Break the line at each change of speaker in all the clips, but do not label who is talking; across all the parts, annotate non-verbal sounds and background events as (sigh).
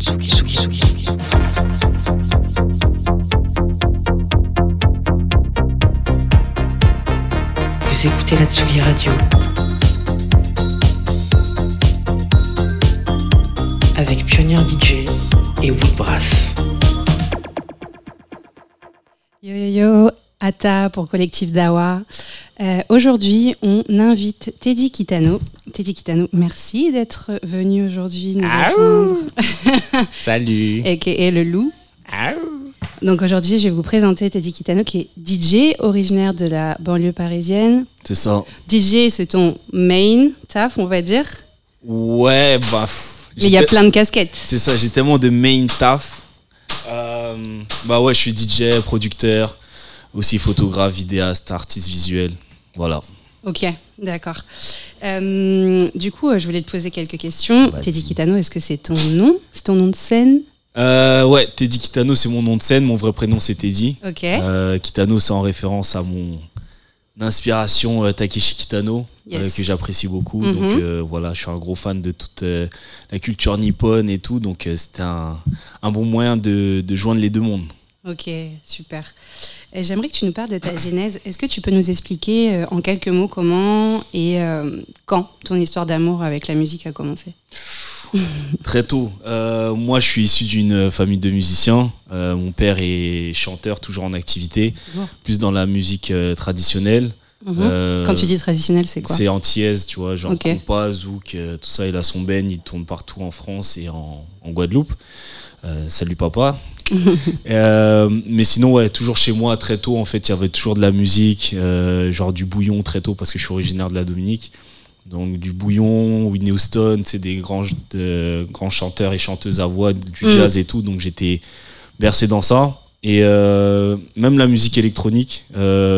Vous écoutez la Tsugi Radio. Avec Pionnier DJ et Woodbrass.
Yo yo yo, Ata pour Collectif Dawa. Euh, Aujourd'hui, on invite Teddy Kitano. Teddy Kitano, merci d'être venu aujourd'hui nous rejoindre. (laughs)
Salut.
A.K.A. le loup. Donc aujourd'hui, je vais vous présenter Teddy Kitano qui est DJ, originaire de la banlieue parisienne.
C'est ça.
DJ, c'est ton main taf, on va dire.
Ouais, bah. pff,
Mais il y a plein de casquettes.
C'est ça, j'ai tellement de main taf. Euh, bah ouais, je suis DJ, producteur, aussi photographe, vidéaste, artiste visuel. Voilà.
Ok, d'accord. Euh, du coup, euh, je voulais te poser quelques questions. Teddy Kitano, est-ce que c'est ton nom? C'est ton nom de scène?
Euh, ouais, Teddy Kitano, c'est mon nom de scène. Mon vrai prénom, c'est Teddy.
Ok.
Euh, Kitano, c'est en référence à mon inspiration Takeshi Kitano,
Yes.
que j'apprécie beaucoup.
Mhm.
Donc voilà, je suis un gros fan de toute la culture nippone et tout. Donc c'était un, un bon moyen de, de joindre les deux mondes.
Ok, super. J'aimerais que tu nous parles de ta genèse. Est-ce que tu peux nous expliquer euh, en quelques mots comment et euh, quand ton histoire d'amour avec la musique a commencé? (laughs)
Très tôt. Euh, moi, je suis issu d'une famille de musiciens. Euh, mon père est chanteur, toujours en activité,
Wow.
plus dans la musique euh, traditionnelle.
Mhm. Quand tu dis traditionnel, c'est quoi?
C'est antillaise, tu vois, genre
Ok.
compas, zouk, tout ça. Il a son beigne, il tourne partout en France et en, en Guadeloupe. Salut papa. (laughs) Euh, mais sinon, ouais, toujours chez moi, très tôt, en fait, il y avait toujours de la musique, euh, genre du bouillon très tôt, parce que je suis originaire de la Dominique. Donc du bouillon, Whitney Houston, c'est des grands, grands chanteurs et chanteuses à voix, du
Mm.
jazz et tout. Donc j'étais bercé dans ça. Et euh, même la musique électronique,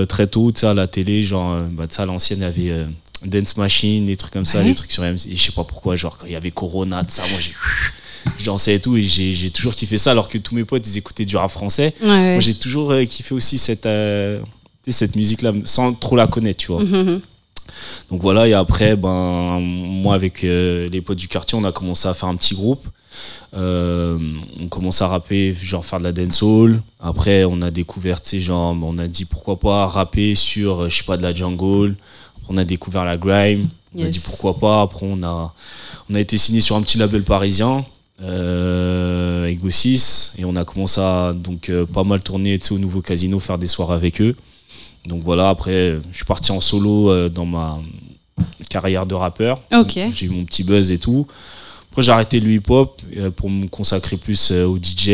très tôt, tu sais, à la télé, genre, bah, tu sais, à l'ancienne, il y avait Dance Machine, des trucs comme ça,
Ouais.
des trucs sur MC. Je sais pas pourquoi, genre, quand il y avait Corona, tout ça, moi, j'ai, je dansais et tout, et j'ai, toujours kiffé ça, alors que tous mes potes, ils écoutaient du rap français.
Ouais, ouais.
Moi, j'ai toujours euh, kiffé aussi cette, euh, cette musique-là, sans trop la connaître, tu vois.
Mhm.
Donc voilà, et après, ben, moi avec euh, les potes du quartier, on a commencé à faire un petit groupe. Euh, on commence à rapper, genre faire de la dancehall. Après, on a découvert, tu sais, genre, on a dit pourquoi pas rapper sur, je sais pas, de la jungle. Après, on a découvert la grime. On a dit pourquoi pas. Après, on a, on a été signé sur un petit label parisien. Euh, Ego 6 et on a commencé à donc euh, pas mal tourner au nouveau casino faire des soirées avec eux donc voilà, après, je suis parti en solo euh, dans ma carrière de rappeur.
Ok.
J'ai eu mon petit buzz et tout. Après, j'ai arrêté le hip-hop euh, pour me consacrer plus au DJ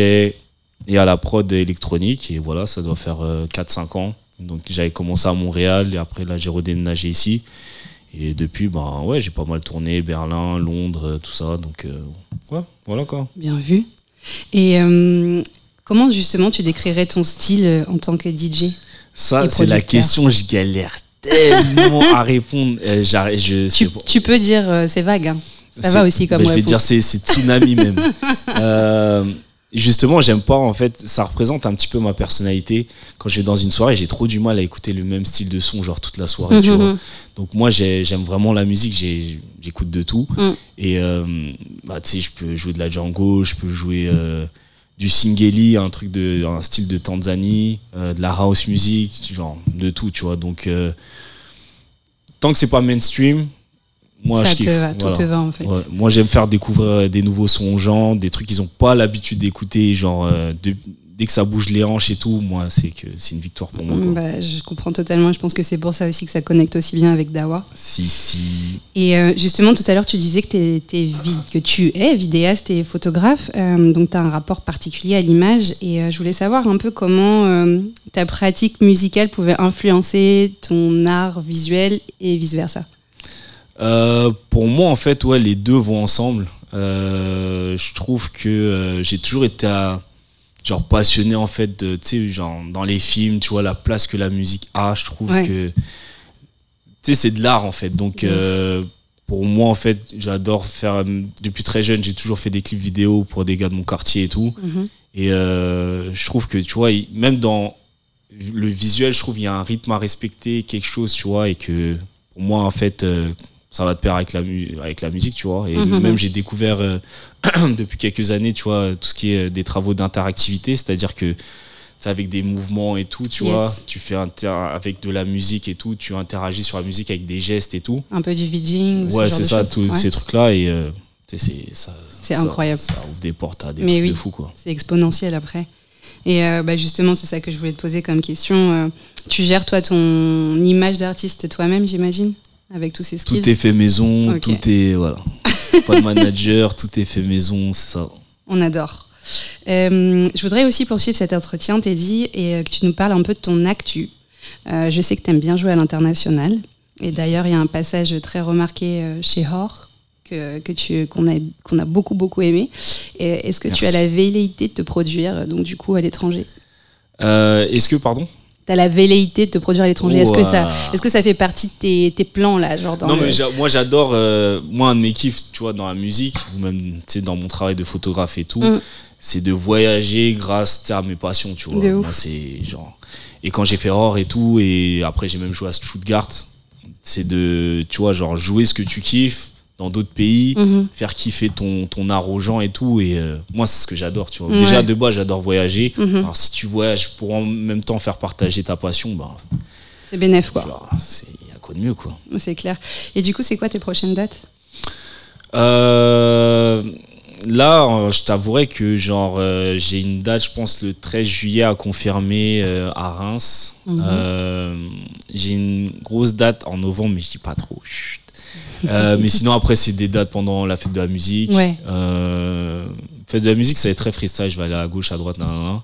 et à la prod électronique. Et voilà, ça doit faire euh, 4-5 ans. Donc j'avais commencé à Montréal et après, là, j'ai redéménagé ici. Et depuis, ben ouais, j'ai pas mal tourné, Berlin, Londres, euh, tout ça. Donc euh, ouais, voilà quoi.
Bien vu. Et euh, comment justement tu décrirais ton style euh, en tant que DJ
Ça, c'est la question, je galère tellement à répondre. Euh, je
tu, peux dire c'est vague. hein. Ça va aussi comme
bah, Je vais dire c'est tsunami même. (laughs) Justement, j'aime pas en fait. Ça représente un petit peu ma personnalité. Quand je vais dans une soirée, j'ai trop du mal à écouter le même style de son genre toute la soirée. tu
Mhm,
vois.
mhm.
Donc moi, j'ai- j'aime vraiment la musique. J'écoute de tout. Et euh, bah, tu sais, je peux jouer de la Django, je peux jouer euh, du singeli, un truc de, un style de Tanzanie, euh, de la house music, genre de tout, tu vois. Donc tant que c'est pas mainstream, moi
ça
je
te
kiffe.
va, tout te va en fait.
Ouais, moi j'aime faire découvrir des nouveaux sons aux gens, des trucs qu'ils ont pas l'habitude d'écouter, genre euh, de- dès que ça bouge les hanches et tout, moi c'est que c'est une victoire pour moi.
Bah, je comprends totalement. Je pense que c'est pour ça aussi que ça connecte aussi bien avec Dawa.
Si si.
Et euh, justement, tout à l'heure, tu disais que, t'es- t'es vi- que tu es vidéaste et photographe, euh, donc tu as un rapport particulier à l'image. Et euh, je voulais savoir un peu comment euh, ta pratique musicale pouvait influencer ton art visuel et vice-versa.
Euh, pour moi en fait ouais les deux vont ensemble. Euh, je trouve que euh, j'ai toujours été à- genre passionné en fait de tu sais genre dans les films tu vois la place que la musique a je trouve
Ouais.
que tu sais c'est de l'art en fait donc euh, pour moi en fait j'adore faire euh, depuis très jeune j'ai toujours fait des clips vidéo pour des gars de mon quartier et tout
Mhm.
et euh, je trouve que tu vois même dans le visuel je trouve il y a un rythme à respecter quelque chose tu vois et que pour moi en fait euh, ça va de pair avec la, mu- avec la musique, tu vois. Et
Mhm.
même, j'ai découvert euh, (clears throat) depuis quelques années, tu vois, tout ce qui est euh, des travaux d'interactivité, c'est-à-dire que avec des mouvements et tout, tu
Yes.
vois. Tu fais avec de la musique et tout, tu interagis sur la musique avec des gestes et tout.
Un peu du ce
Ouais, c'est ça, tous
Ouais.
ces trucs-là. Et euh, c'est ça-
C'est
ça-
incroyable.
Ça ouvre des portes à des
Mais
trucs
oui.
de fou, quoi.
C'est exponentiel après. Et euh, bah, justement, c'est ça que je voulais te poser comme question. Euh, tu gères toi ton image d'artiste toi-même, j'imagine, avec tous ces skills.
Tout est fait maison, tout est. Voilà. Pas de manager, tout est fait maison, c'est ça.
On adore. Euh, je voudrais aussi poursuivre cet entretien, Teddy, et euh, que tu nous parles un peu de ton actu. Euh, je sais que tu aimes bien jouer à l'international. Et d'ailleurs, il y a un passage très remarqué chez Hor que, que tu, qu'on, a, qu'on a beaucoup, beaucoup aimé. Et Est-ce que tu as la velléité de te produire, donc du coup, à l'étranger?
Euh, Est-ce que, pardon?
Tu as la velléité de te produire à l'étranger. Est-ce que, ça, est-ce que ça fait partie de tes, tes plans, là genre dans
Non,
le-
mais moi j'adore, euh, moi un de mes kiffs, tu vois, dans la musique, ou même tu sais, dans mon travail de photographe et tout,
Mm.
c'est de voyager grâce à mes passions, tu vois.
De ouf.
Moi c'est genre. Et quand j'ai fait Or et tout, et après j'ai même joué à Stuttgart, c'est de, tu vois, genre jouer ce que tu kiffes dans d'autres pays,
Mhm.
faire kiffer ton, ton art aux gens et tout. Et euh, moi, c'est ce que j'adore, tu vois.
Ouais.
Déjà, de base, j'adore voyager.
Mhm.
Alors, si tu voyages pour en même temps faire partager ta passion, bah,
C'est bénéf, quoi.
c'est y a quoi de mieux, quoi.
C'est clair. Et du coup, c'est quoi tes prochaines dates?
Euh, là, euh, je t'avouerai que genre euh, j'ai une date, je pense le 13 juillet à confirmer à Reims.
Mhm.
J'ai une grosse date en novembre, mais je dis pas trop. chut. Euh, mais sinon après c'est des dates pendant la fête de la musique.
Ouais.
Euh, fête de la musique, ça va être très freestyle. Je vais aller à gauche, à droite, nan, nan, nan.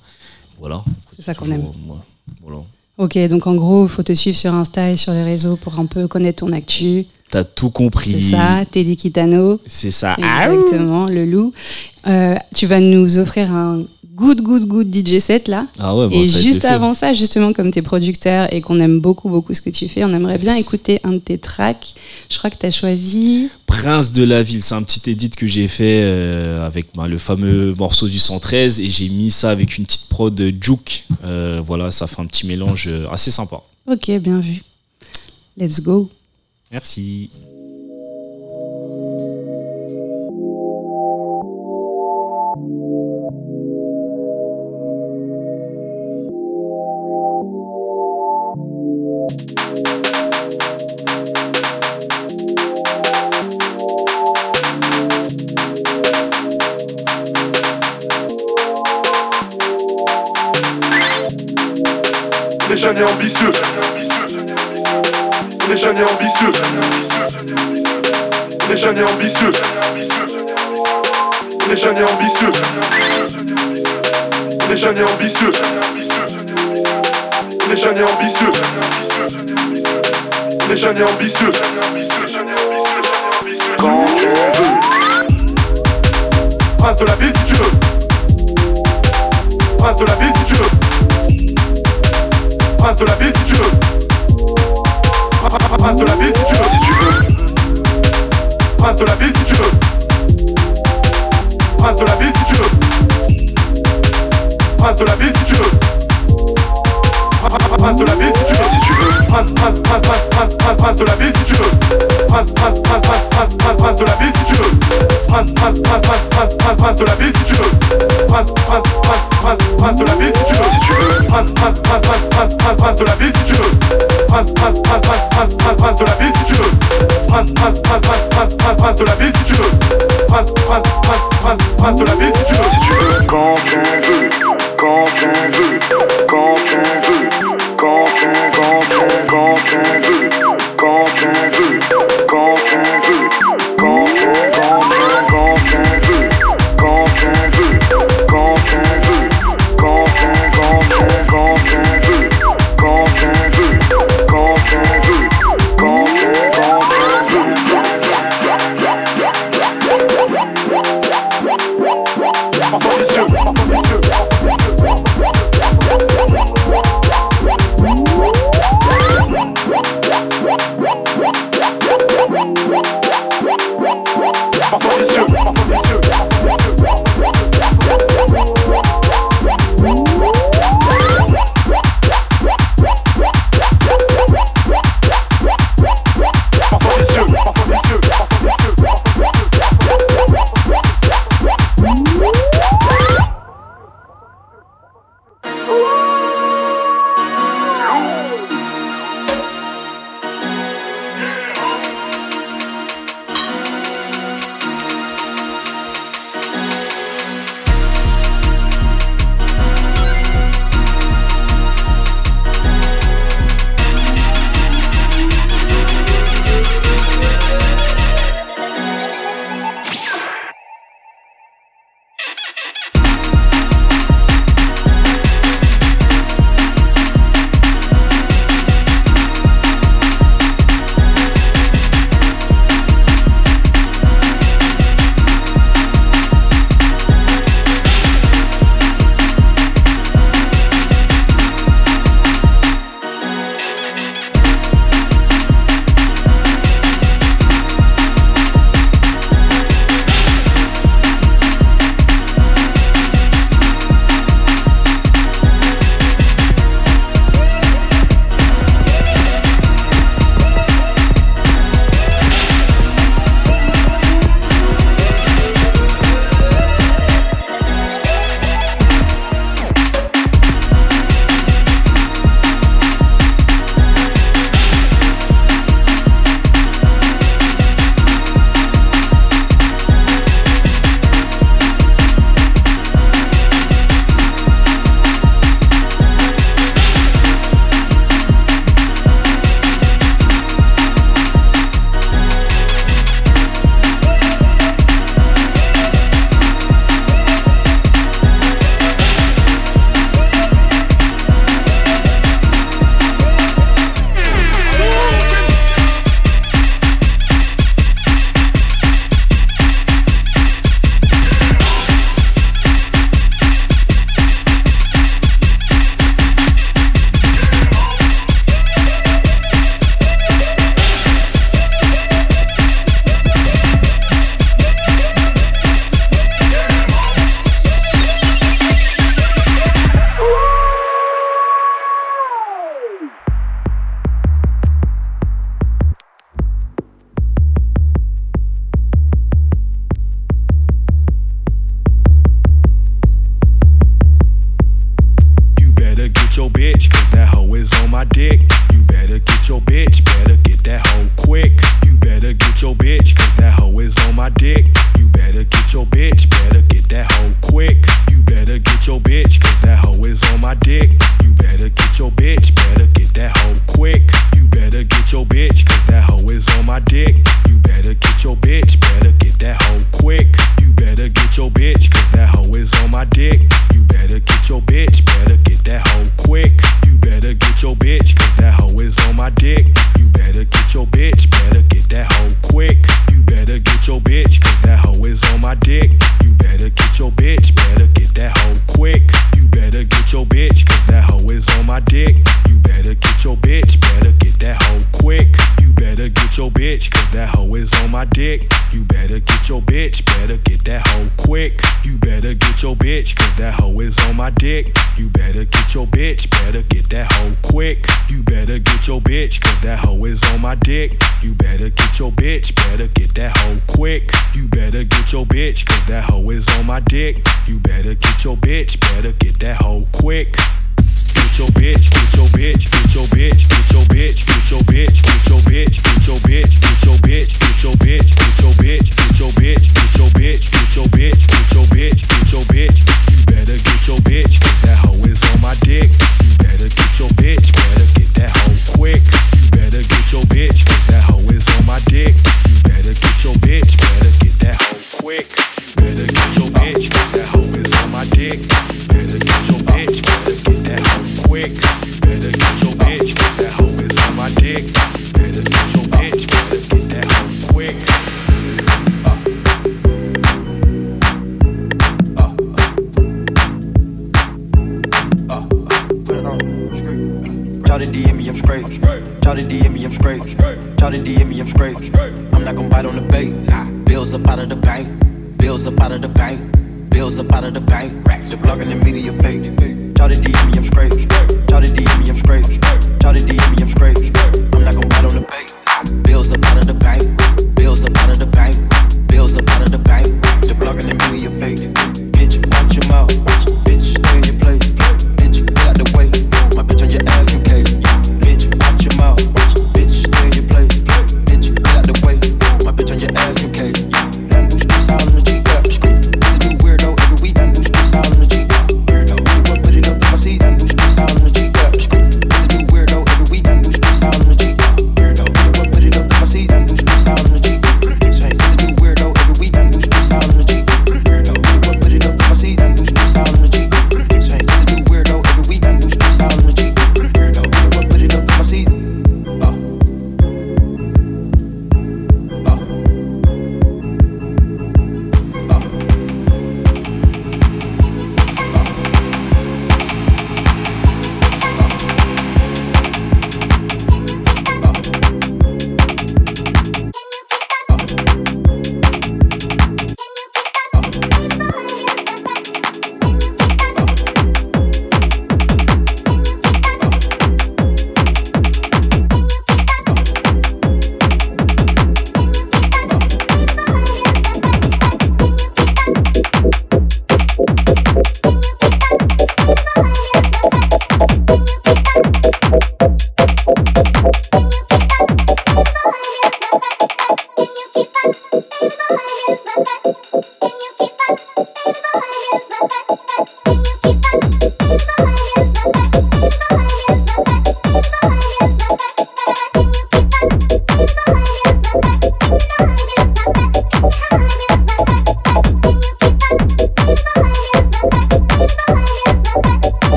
Voilà.
C'est ça qu'on aime.
ouais, voilà.
Ok, donc en gros, il faut te suivre sur Insta et sur les réseaux pour un peu connaître ton actu.
T'as tout compris.
C'est ça, Teddy Kitano.
C'est ça.
Exactement, le loup. Euh, tu vas nous offrir un good, good, good DJ set là.
Ah ouais, bon,
et juste
fait.
avant ça, justement, comme tu es producteur et qu'on aime beaucoup, beaucoup ce que tu fais, on aimerait bien écouter un de tes tracks. Je crois que tu as choisi.
Prince de la ville, c'est un petit edit que j'ai fait euh, avec bah, le fameux morceau du 113 et j'ai mis ça avec une petite prod de Juke. Euh, voilà, ça fait un petit mélange euh, assez sympa.
Ok, bien vu. Let's go.
Merci.
Ambitieux.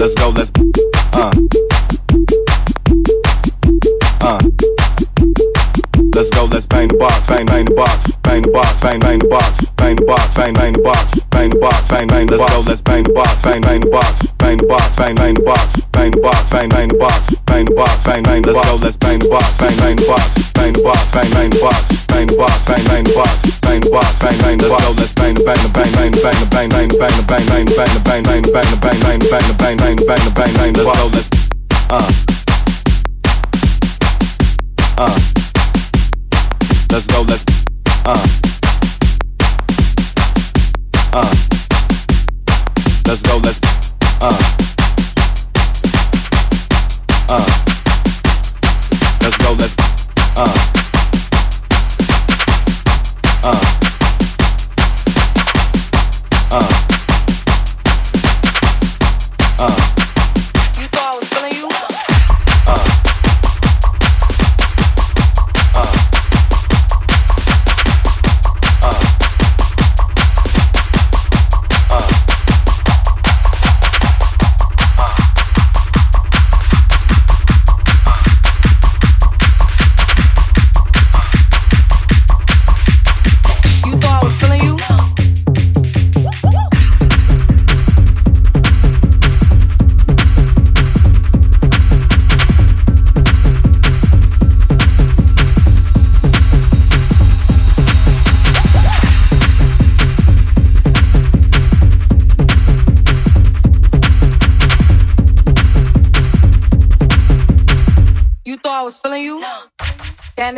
Let's go, let's uh. yo, let's bang the box, bang, bang the box, bang the box, bang, bang the box, bang the box, bang, bang the box, bang the box, bang, bang the box. Let's go, let's bang the box, bang, bang the box, bang the box, bang, bang the box, bang the box, bang, bang the box, bang the box, bang, bang the box. Let's go, let's bang the box, bang, bang the box, bang the box, bang, bang the
box, bang the box, bang, bang the box, bang the box, bang, bang the box. Let's go, let's bang the bang the bang bang bang the bang bang bang the bang bang bang the bang bang bang the bang bang bang the bang bang bang the bang
bang. Let's go, let's uh uh. Let's go,
let's uh. Uh. Let's go, let's uh.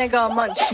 nigga munch.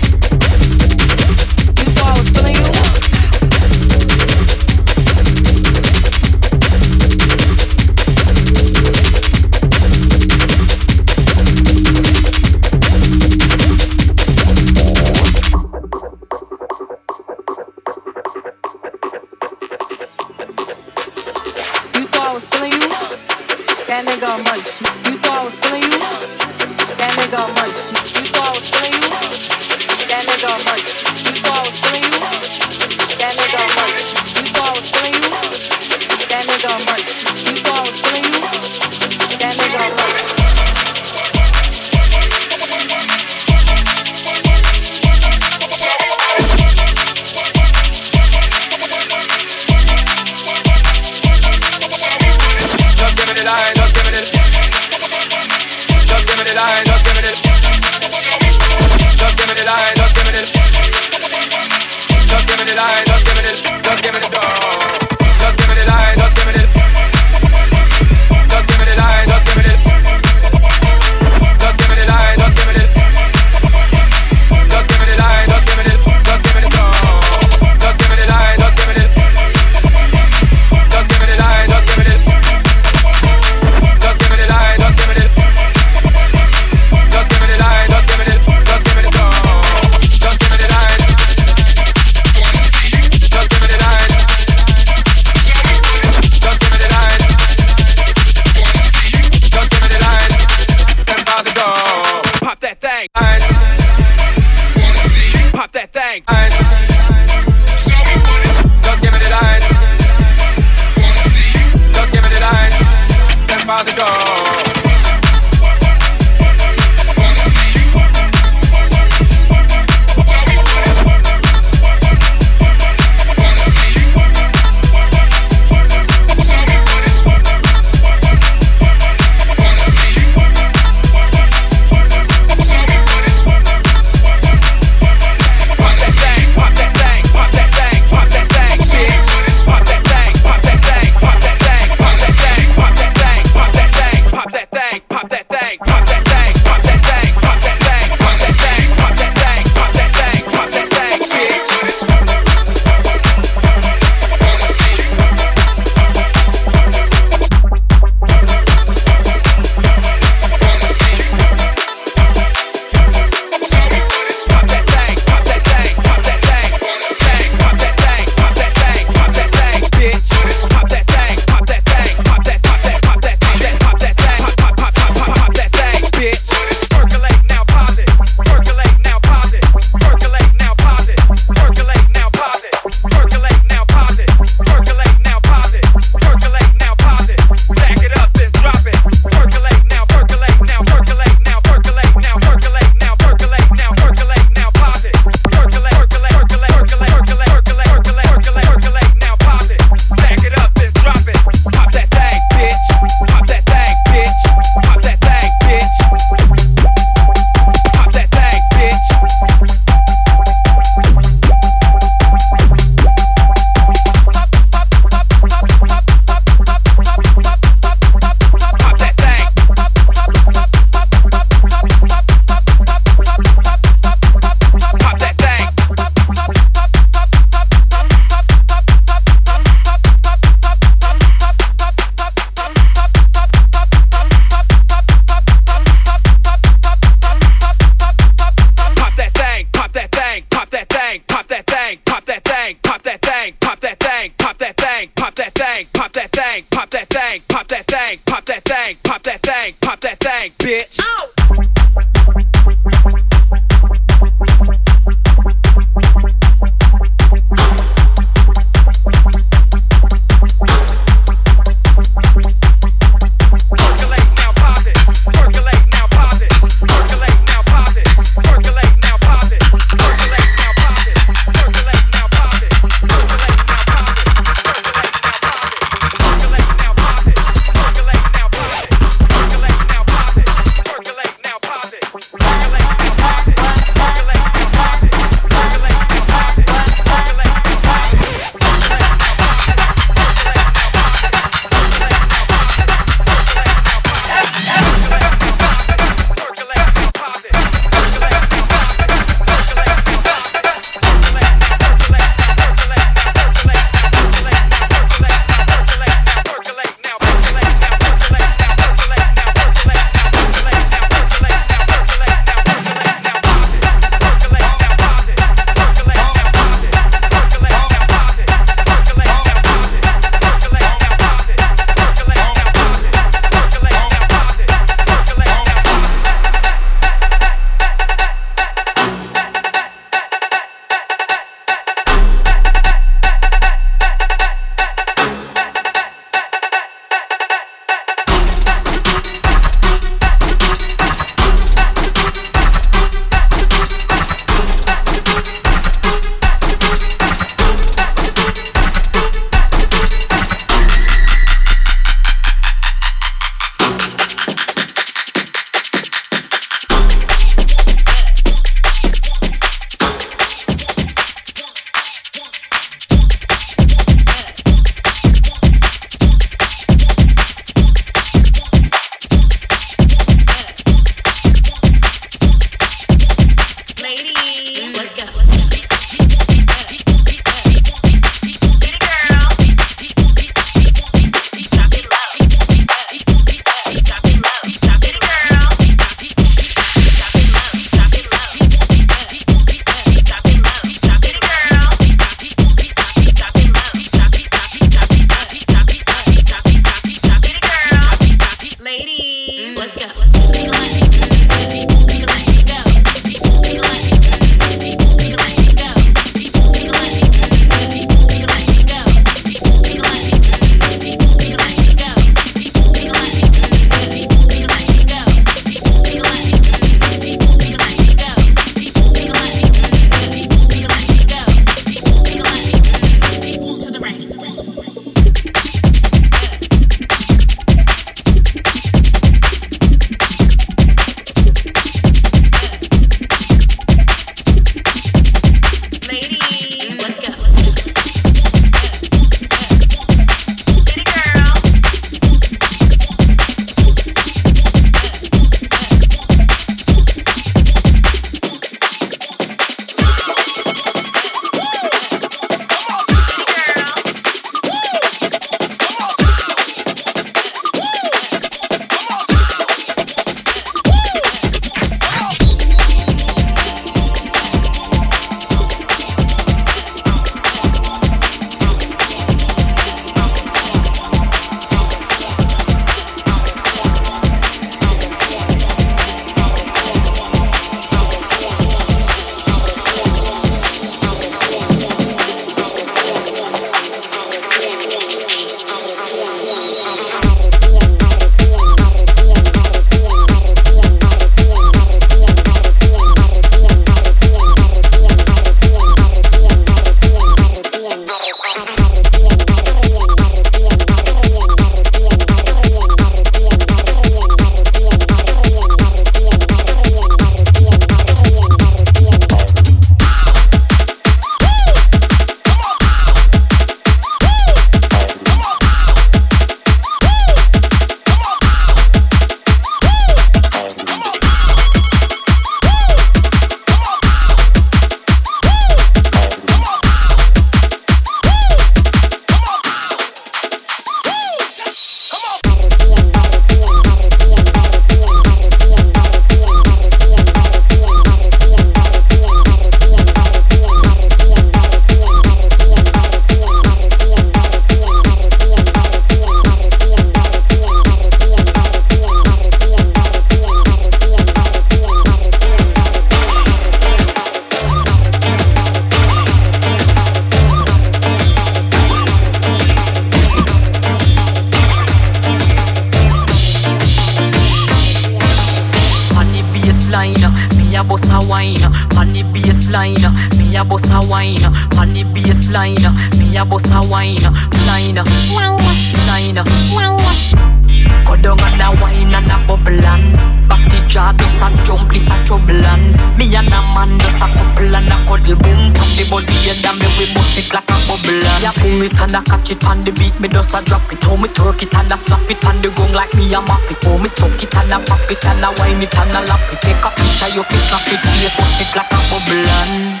I pull it and I catch it on the beat, me does I drop it. Oh, me twerk it and I slap it on the gong like me I mop it. Oh, me stoke it and I pop it and I wind it and I lap it. Take a picture, your face snap it, face wash it like a bubble and.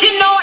You know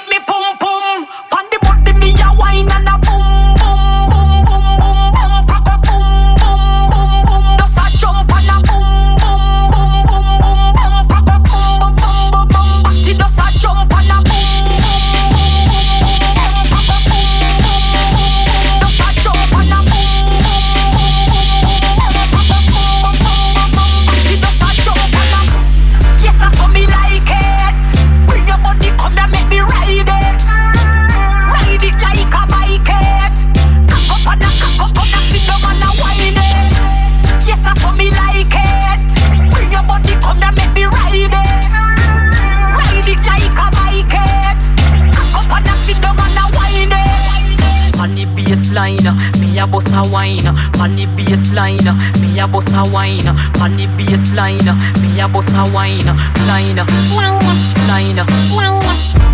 boss a wine, on the baseline. Me a boss a wine, on the baseline. Me a boss a wine, liner, liner, liner.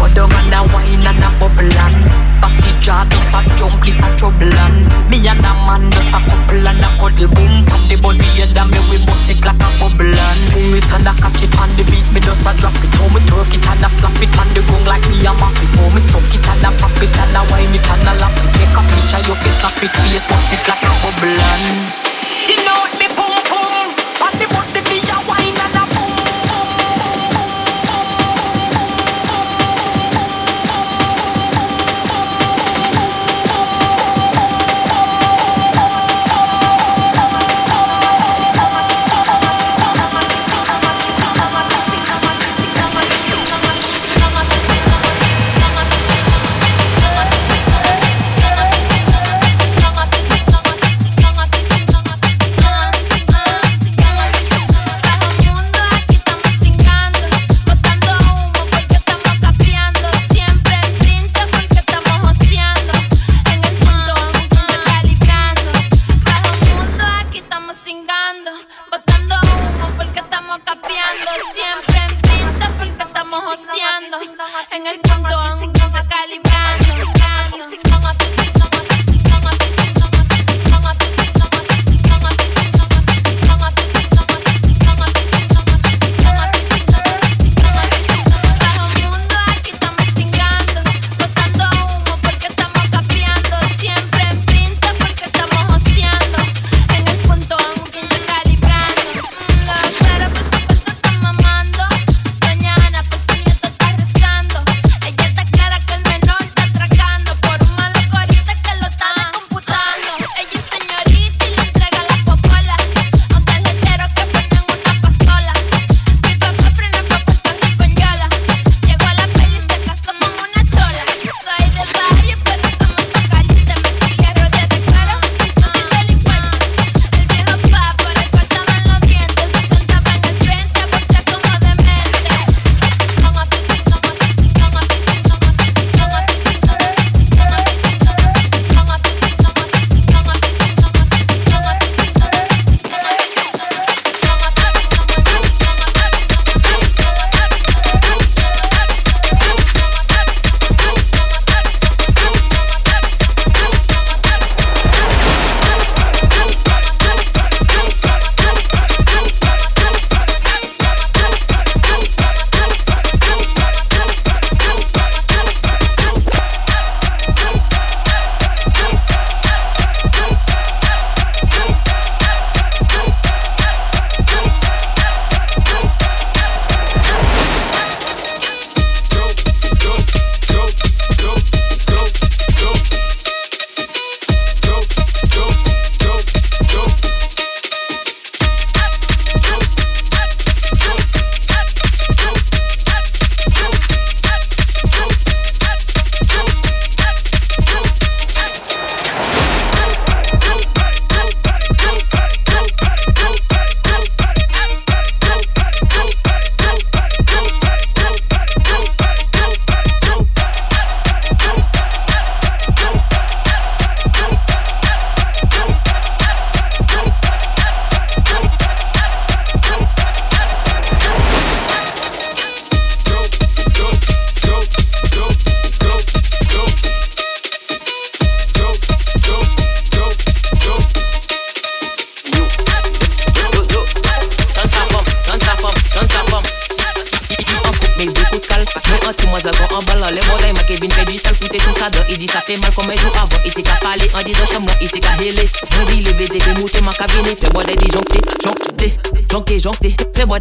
Go down and a wine and a bubble and Party jar, is a jump, is a trouble and Me and a man just a couple and a cuddle boom Pop the body head and me we bust it like a bubble and Pull it and a catch it on the beat, me just a drop it Oh me twerk it and a slap it on the gong like me a map it Oh me stomp it and a pop it and a wine it and a lap it Take a picture, your face snap it, face bust it like a bubble and You know it, me boom
boom Ando siempre en pinta porque estamos joseando. En el punto aún se
calibran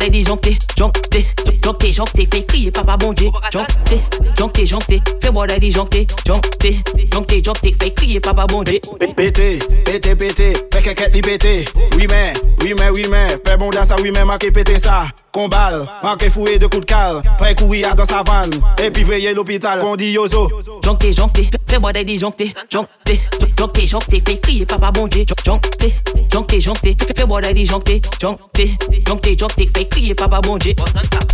Des disjonctés Joncté, joncté, joncté Fais crier papa bon Dieu Joncté, joncté, joncté Fais-moi des disjonctés Joncté, joncté, joncté Fais crier papa bon Dieu
Pété, pété, pété, fais quelqu'un li pété. Oui mais, oui mais, oui mais, fais bon ça, oui mais, marqué pété ça. Kombal, manke fouye de kout kal Pre kouya dans sa van Epi veye l'opital, kondi yozo
Jonkte, jonkte, fais-moi dè di jonkte Jonkte, jonkte, jonkte, fè kriye papa bonje Jonkte, jonkte, jonkte, fè-moi dè di jonkte Jonkte, jonkte, jonkte, fè kriye papa bonje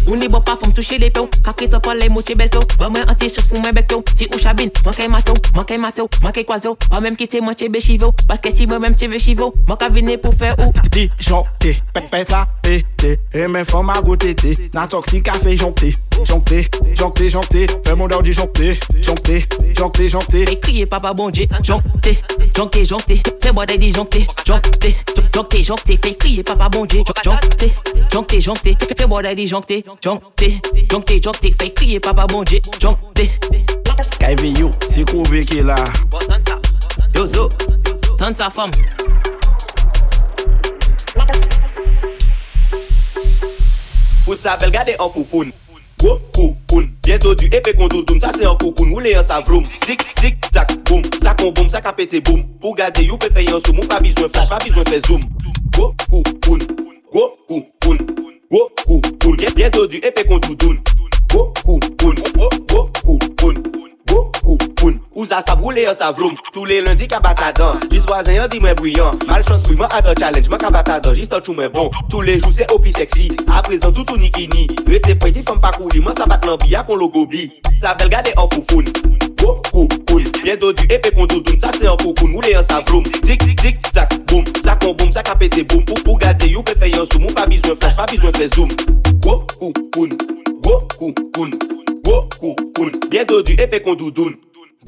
Ou ne bo pa fòm touche le pèw Kakè te pal lè motye bel tèw Vè mwen ante fou mwen bek Si ou chabin, manke matèw, manke matèw Manke kwazo, pa mèm ki te mwen te bechivew Paske si mwen
mèm te pou fè
sa, pè te, femmes à côté, na toxique café jonté. Jonté, jonté, jonté, fais mon dit jonté, jonté, jonté, jonté.
Fais crier papa bon Dieu, jonté, jonté, jonté, fais boire des jonté, jonté, jonté, jonté, fais crier papa bon Dieu, jonté, jonté, jonté, fais boire des jonté, jonté, jonté, jonté, fais crier papa bon Dieu, jonté.
Kaive yo, si koube ki la.
Yo zo, tante sa femme.
Fout sa bel gade an foufoun. Wou koukoun Bientou du epè kondoudoum Sa se an koukoun Ou le yon sa vroum Tik tik tak boum. Sa kon boum Sa ka pete boum. Pou gade you pe fè yon soum Ou pa bizwen flash Pa bizwen fè zoom. Wou koukoun Wou koukoun Wou koukoun Bientou du epè kondoudoum Wou koukoun Wou koukoun Ouza sa vroule yo sa vroum Tou le lundi ka batadan Jis wazen yo di mwen brillant Malchans pou mwen adan challenge. Mwen ka batadan jis tan chou mwen bon. Tou le jou se opi seksi A prezan toutou nikini Rete preti fom pa kouri Mwen sa bat lan biya kon logo bli Sa bel gade an foufoun Go koukoun Bien dodu epe kon doudoun Sa se an koukoun Moule yo sa vroum Tik tik tak boum. Sa kon boum sa ka pete boum. Pou pou gade you pe fe yon sou Mou pa bizwen flash pa bizwen fe zoom. Go koukoun Go koukoun Go koukoun Bien dodu epe kon doudoun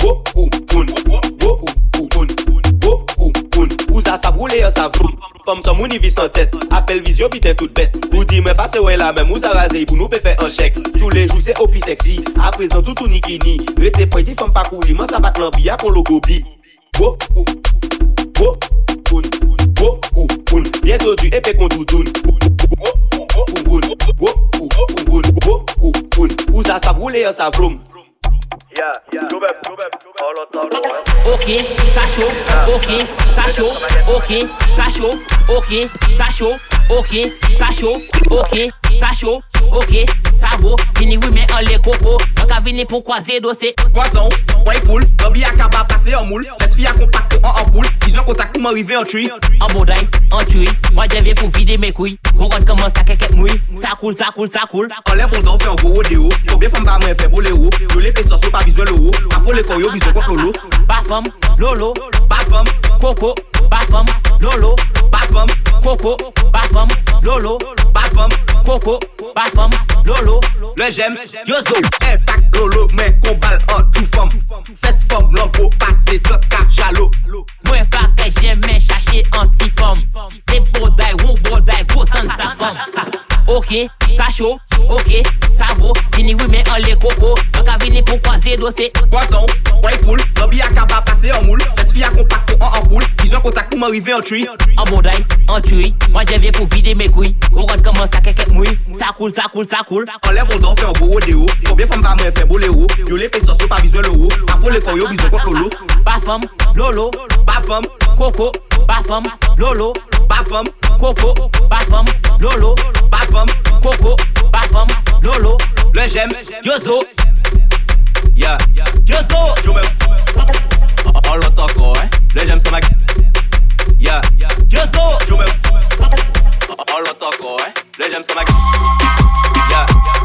Wo ou un, wo ou un, wo ou un Ouza sav roule yo sav vroum Fom som mouni vis an tèt Apel vizyo bitè tout bèt Ou di mè pase wè la mèm Ouza raze pou nou pe fè an chèk Tous les jou se ou pli seksi A prezant toutou ni kini Rete pwè di fom pakou Iman sa bat lampi ya kon logo bi Wo ou, wo ou, wo ou Bientou du epè kon toutoun Wo ou, wo ou, wo ou Ouza sav roule
yo sav vroum.
Ok, ça chaud, ok, ça chaud, ok, ça chaud, ok, ça chaud, ok, sa chaud, ok, sa chaud, ok, ça beau, Vini oui mais on les coco, donc à venir pour croiser dossier.
Poisson, point cool, Bambi a capable passer en moule, l'esprit a compact en ampoule, ils ont contact pour m'arriver en tree.
En boudaille, en tree, moi je viens pour vider mes couilles, regarde comment ça quelqu'un mouille, ça coule, ça coule, ça coule.
En l'air bon d'en faire un gros rodéo, faut bien femme pas moins faire boléo, je les pèse sur pas besoin l'eau, a fond les koyo ils ont contre l'eau.
Pas femme, lolo,
Pas femme,
coco, pas femme, lolo,
pas femme,
coco, pas femme, lolo,
pas femme
coco, pas femme, lolo.
Le j'aime
Yo zo,
Impact lolo mais qu'on balle en tout femme. Fes femme l'engo passé top cachalo
Mwen pa ke jeme chache anti-fom Se boday, wou boday, goutan sa fom Ok, sa chou, ok, sa beau. Vini oui men an le koko An ka vini pou kwaze dosye
Poisson, ouais cool L'ambi a kaba passer en moule Fes a compact en ampoule Ils ont contact pour m'arriver en tree
En boday, en tuerie Moi je viens pour vider mes couilles. Regarde comment ça keket mouille. Ça coule, ça coule, ça coule.
En l'air bon fait un gros rodéo. Combien femmes pas moins fait boléo Yo les pesos pas besoin l'euro A koyo besoin contre lolo
Pas femme, lolo,
Pas femme,
coco, pas femme, lolo,
pas femme,
coco, pas femme, lolo,
pas femme.
Coco, pas femme, lolo.
Le j'aime
Yo zo,
Yeah
yo zo.
Yo même On l'entend encore hein Le j'aime c'est ma Yeah.
Yo zo,
Yo même On l'entend encore hein Le j'aime c'est ma Yeah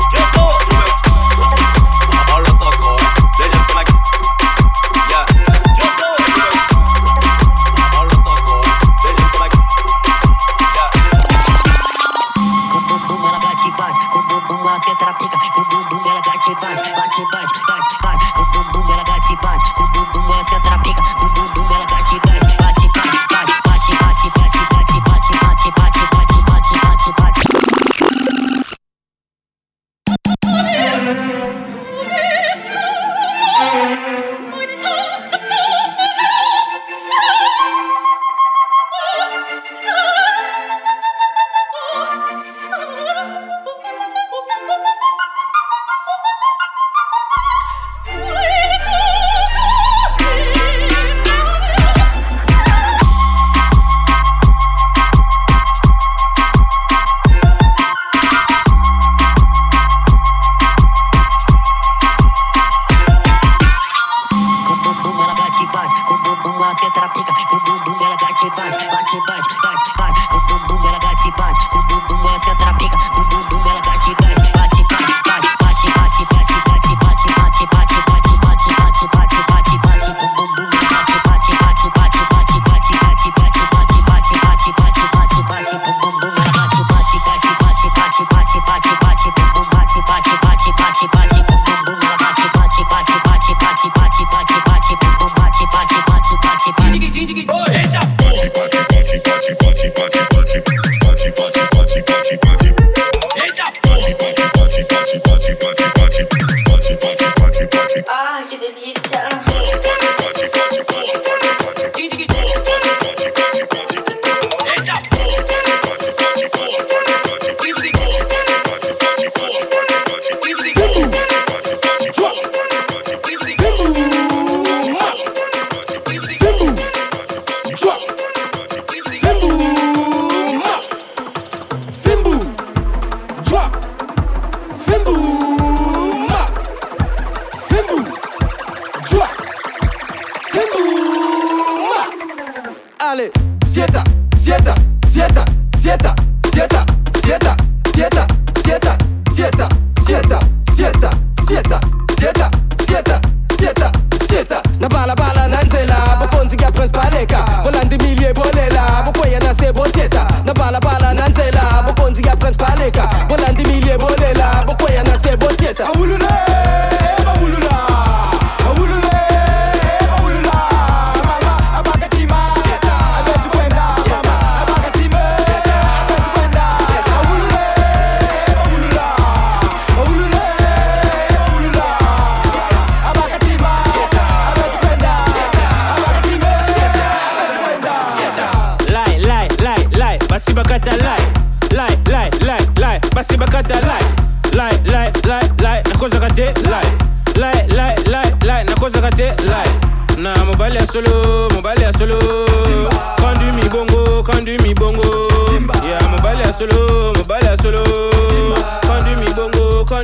allez, sieta, sieta, sieta, sieta, sieta, sieta, sieta, sieta, sieta, sieta.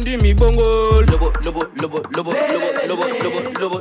Jimmy mi bongo. Lobo lobo lobo lobo lobo lobo lobo lobo.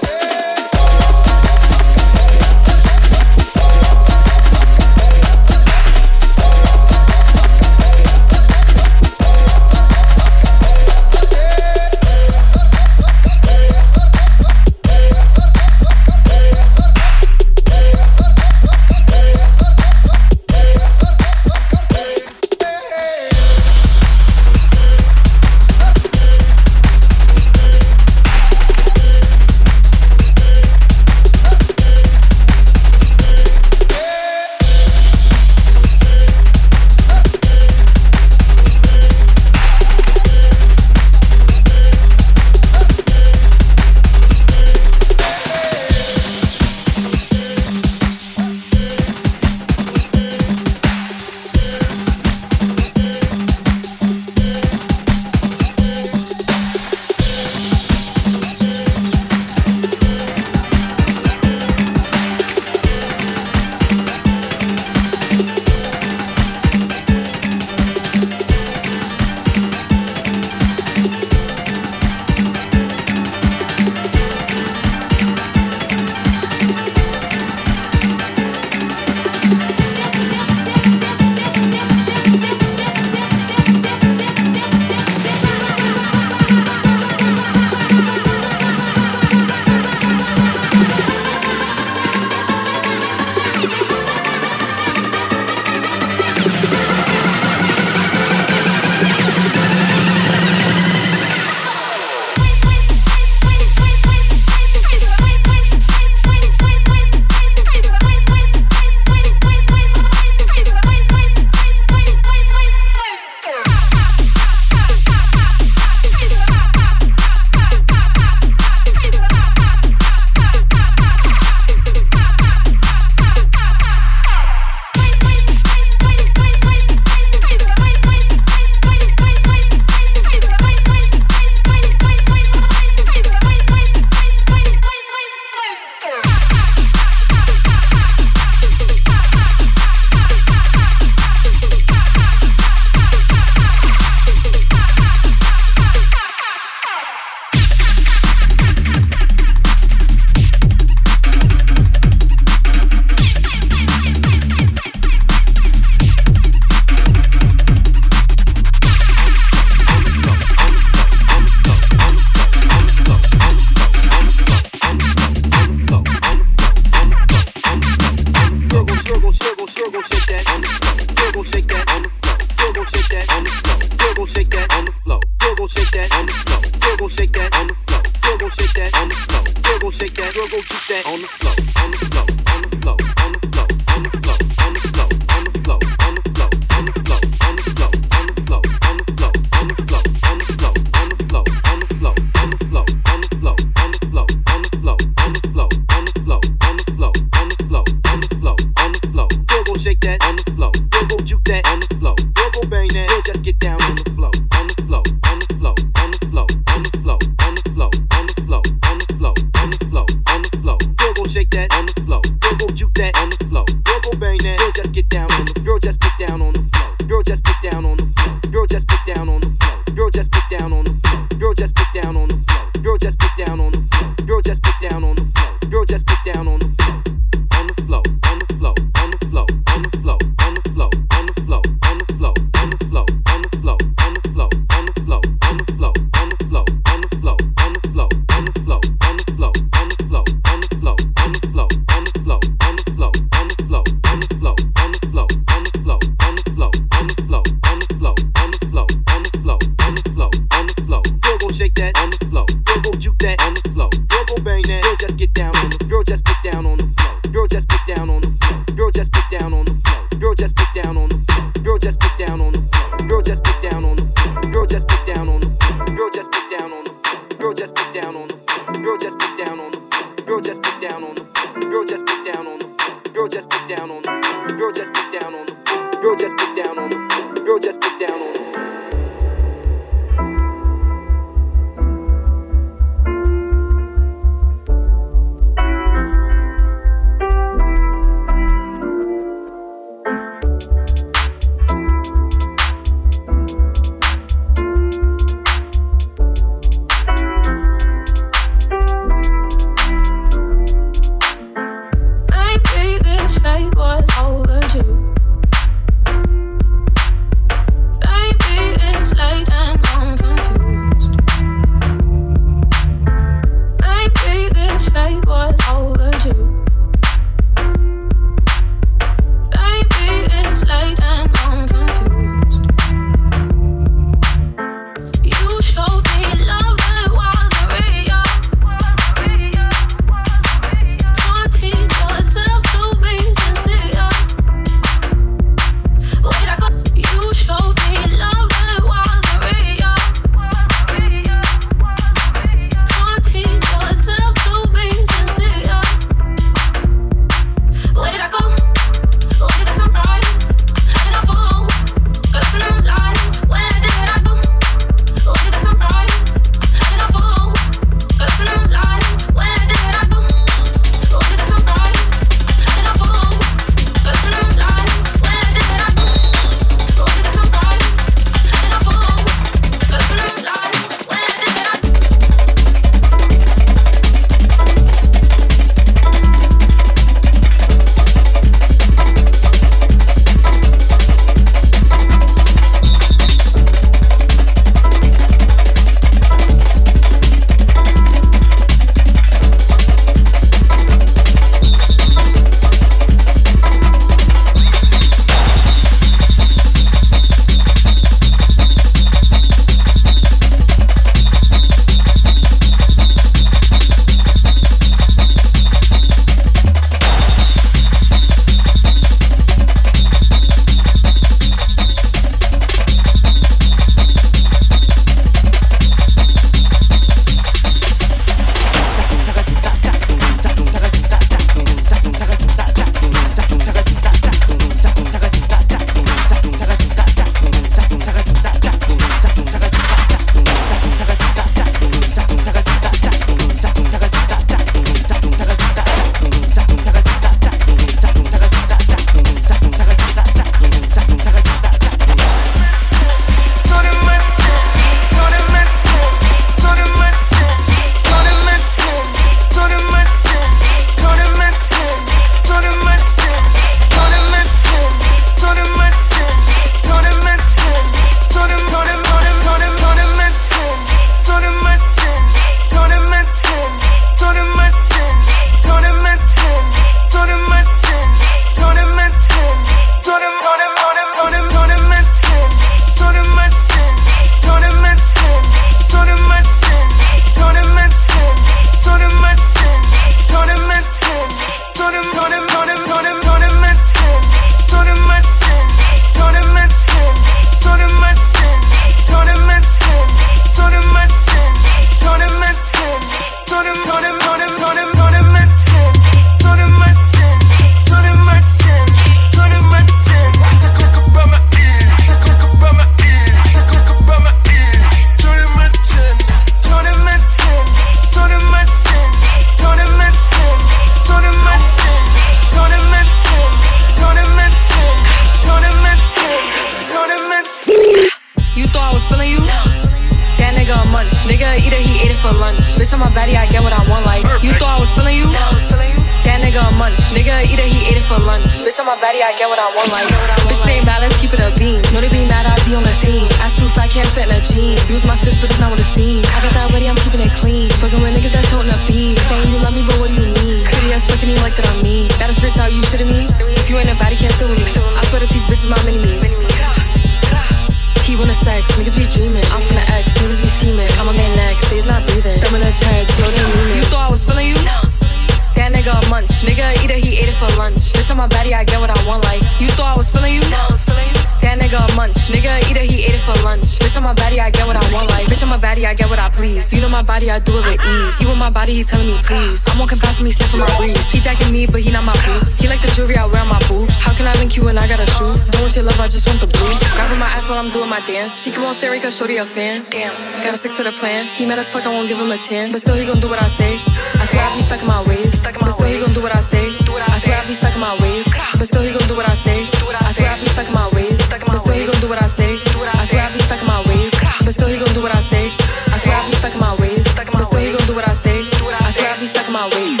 my dance. She keep on staring cause shorty a fan. Damn. Gotta stick to the plan. He mad as fuck, I won't give him a chance. But still he gon' do what I say. I swear I be stuck in my ways. But still he gon' do what I say. I, swear I be stuck in my ways. But still he gon' do what I say. I, swear I be stuck in my ways. But still he gon' do what I say. I, swear I be stuck in my ways. But still he gon' do what I say. I swear I be stuck in my ways. But still he gon' do what I say. I, swear I be stuck in my ways.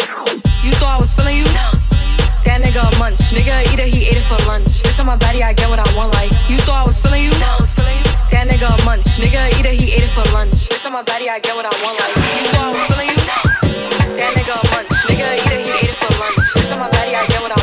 You thought I was feeling you? That nigga a munch. Nigga either he ate it for lunch. Bitch on my body, I get what I want Nigga eat it, he ate it for lunch. Bitch on my body, I get what I want. Like you know I was feeling you. That nigga a munch. Nigga eat it, he ate it for lunch. Bitch on my body, I get what I want.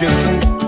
esquecer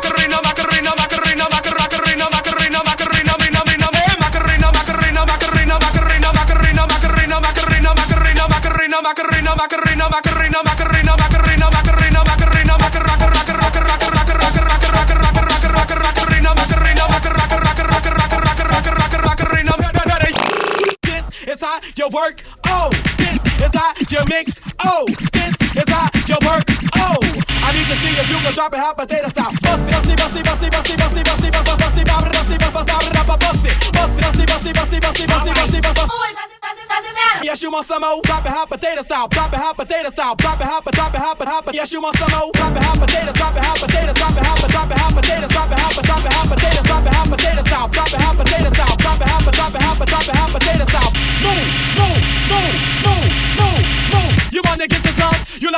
hot potato style. Bust it, bust it, bust it, bust it, bust it, bust it, bust it, bust it, bust it, bust it, bust it, bust it, bust it, bust it, bust it, bust it, bust it, bust it, bust it, bust it, it. Yes, you want some more? Drop it hot potato style. Drop it hot potato style. Drop it hot, drop it hot, drop it. Yes, you want some more? Drop it hot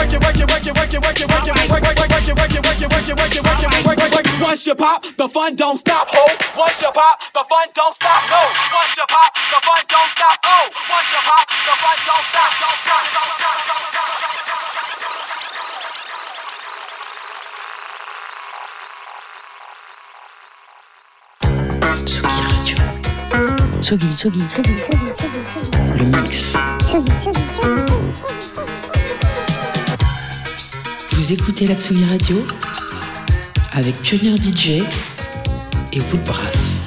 Work it, work it, work it, work it, work it, work it, work it, work it, work it, work it, work it, work it, work it, work it, work it. Once you pop, the fun don't stop. Ho, once you pop, the fun don't stop. No, once you pop, the fun don't stop. Oh, once you pop, the fun don't stop. Don't stop. Don't stop. Don't stop.
Tsugi Radio. Tsugi, Tsugi, Tsugi, Le mix. Écoutez la Tsugi Radio avec Pionnier DJ et Woodbrass.